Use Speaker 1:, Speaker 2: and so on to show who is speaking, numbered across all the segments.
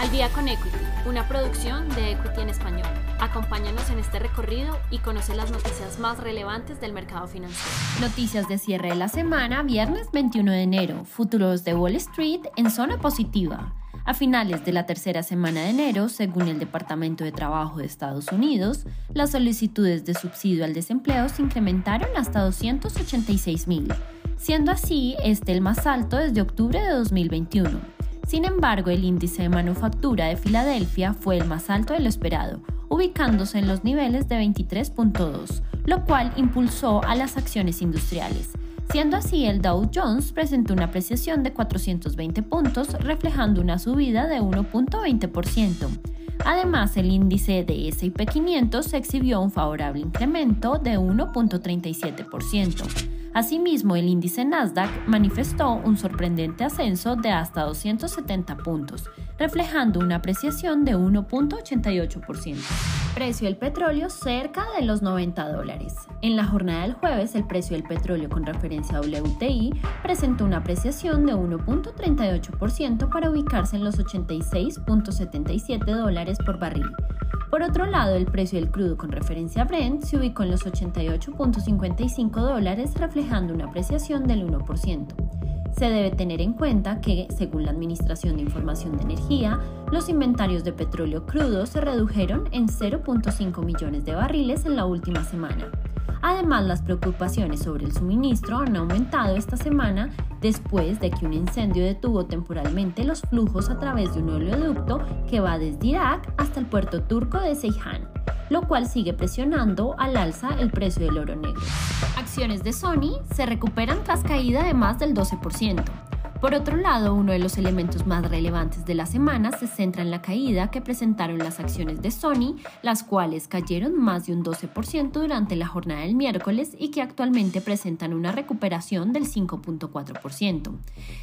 Speaker 1: Al día con Equity, una producción de Equity en español. Acompáñanos en este recorrido y conoce las noticias más relevantes del mercado financiero.
Speaker 2: Noticias de cierre de la semana, viernes 21 de enero. Futuros de Wall Street en zona positiva. A finales de la tercera semana de enero, según el Departamento de Trabajo de Estados Unidos, las solicitudes de subsidio al desempleo se incrementaron hasta 286 mil, siendo así este el más alto desde octubre de 2021. Sin embargo, el índice de manufactura de Filadelfia fue el más alto de lo esperado, ubicándose en los niveles de 23.2, lo cual impulsó a las acciones industriales. Siendo así, el Dow Jones presentó una apreciación de 420 puntos, reflejando una subida de 1.20%. Además, el índice de S&P 500 exhibió un favorable incremento de 1.37%. Asimismo, el índice Nasdaq manifestó un sorprendente ascenso de hasta 270 puntos, reflejando una apreciación de 1.88%. Precio del petróleo cerca de los 90 dólares. En la jornada del jueves, el precio del petróleo con referencia a WTI presentó una apreciación de 1.38% para ubicarse en los 86.77 dólares por barril por otro lado, el precio del crudo con referencia a Brent se ubicó en los 88.55 dólares, reflejando una apreciación del 1%. Se debe tener en cuenta que, según la Administración de Información de Energía, los inventarios de petróleo crudo se redujeron en 0.5 millones de barriles en la última semana. Además, las preocupaciones sobre el suministro han aumentado esta semana después de que un incendio detuvo temporalmente los flujos a través de un oleoducto que va desde Irak hasta el puerto turco de Seyhan, lo cual sigue presionando al alza el precio del oro negro. Acciones de Sony se recuperan tras caída de más del 12%. Por otro lado, uno de los elementos más relevantes de la semana se centra en la caída que presentaron las acciones de Sony, las cuales cayeron más de un 12% durante la jornada del miércoles y que actualmente presentan una recuperación del 5.4%.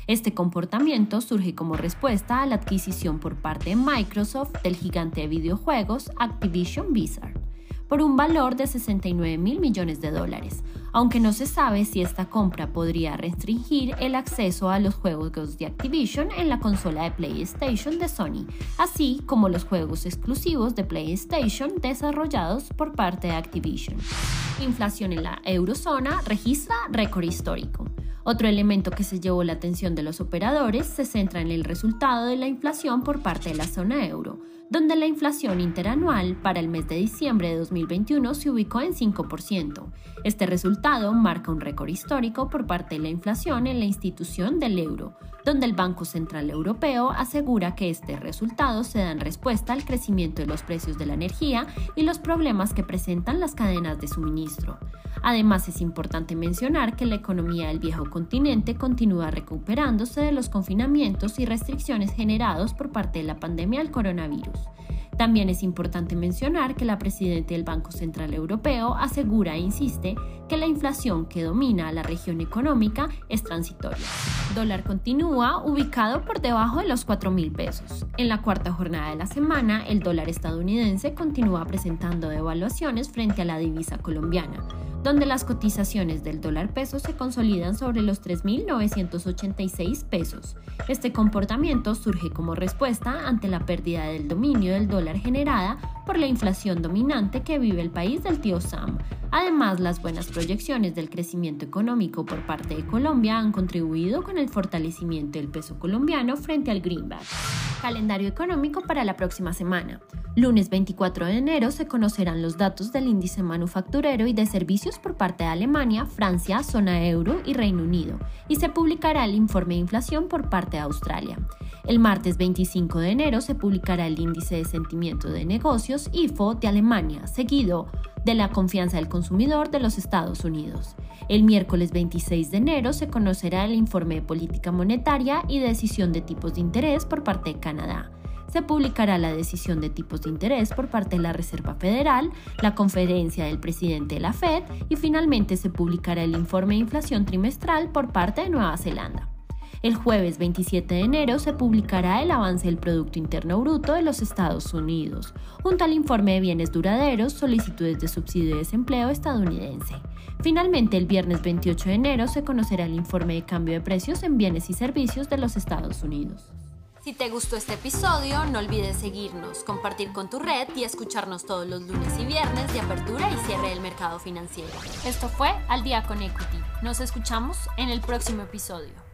Speaker 2: Este comportamiento surge como respuesta a la adquisición por parte de Microsoft del gigante de videojuegos Activision Blizzard por un valor de 69 mil millones de dólares, aunque no se sabe si esta compra podría restringir el acceso a los juegos de Activision en la consola de PlayStation de Sony, así como los juegos exclusivos de PlayStation desarrollados por parte de Activision. Inflación en la eurozona registra récord histórico. Otro elemento que se llevó la atención de los operadores se centra en el resultado de la inflación por parte de la zona euro, donde la inflación interanual para el mes de diciembre de 2021 se ubicó en 5%. Este resultado marca un récord histórico por parte de la inflación en la institución del euro, donde el Banco Central Europeo asegura que este resultado se da en respuesta al crecimiento de los precios de la energía y los problemas que presentan las cadenas de suministro. Además, es importante mencionar que la economía del viejo continente continúa recuperándose de los confinamientos y restricciones generados por parte de la pandemia del coronavirus. También es importante mencionar que la presidenta del Banco Central Europeo asegura e insiste que la inflación que domina la región económica es transitoria. Dólar continúa ubicado por debajo de los 4 mil pesos. En la cuarta jornada de la semana, el dólar estadounidense continúa presentando devaluaciones frente a la divisa colombiana donde las cotizaciones del dólar peso se consolidan sobre los 3.986 pesos. Este comportamiento surge como respuesta ante la pérdida del dominio del dólar generada por la inflación dominante que vive el país del tío Sam. Además, las buenas proyecciones del crecimiento económico por parte de Colombia han contribuido con el fortalecimiento del peso colombiano frente al greenback. Calendario económico para la próxima semana. Lunes 24 de enero se conocerán los datos del índice manufacturero y de servicios por parte de Alemania, Francia, zona euro y Reino Unido, y se publicará el informe de inflación por parte de Australia. El martes 25 de enero se publicará el índice de sentimiento de negocios IFO de Alemania, seguido de la confianza del consumidor de los Estados Unidos. El miércoles 26 de enero se conocerá el informe de política monetaria y decisión de tipos de interés por parte de Canadá se publicará la decisión de tipos de interés por parte de la Reserva Federal, la conferencia del presidente de la Fed y finalmente se publicará el informe de inflación trimestral por parte de Nueva Zelanda. El jueves 27 de enero se publicará el avance del Producto Interno Bruto de los Estados Unidos, junto al informe de bienes duraderos, solicitudes de subsidio de desempleo estadounidense. Finalmente, el viernes 28 de enero se conocerá el informe de cambio de precios en bienes y servicios de los Estados Unidos.
Speaker 1: Si te gustó este episodio, no olvides seguirnos, compartir con tu red y escucharnos todos los lunes y viernes de apertura y cierre del mercado financiero. Esto fue Al Día con Equity. Nos escuchamos en el próximo episodio.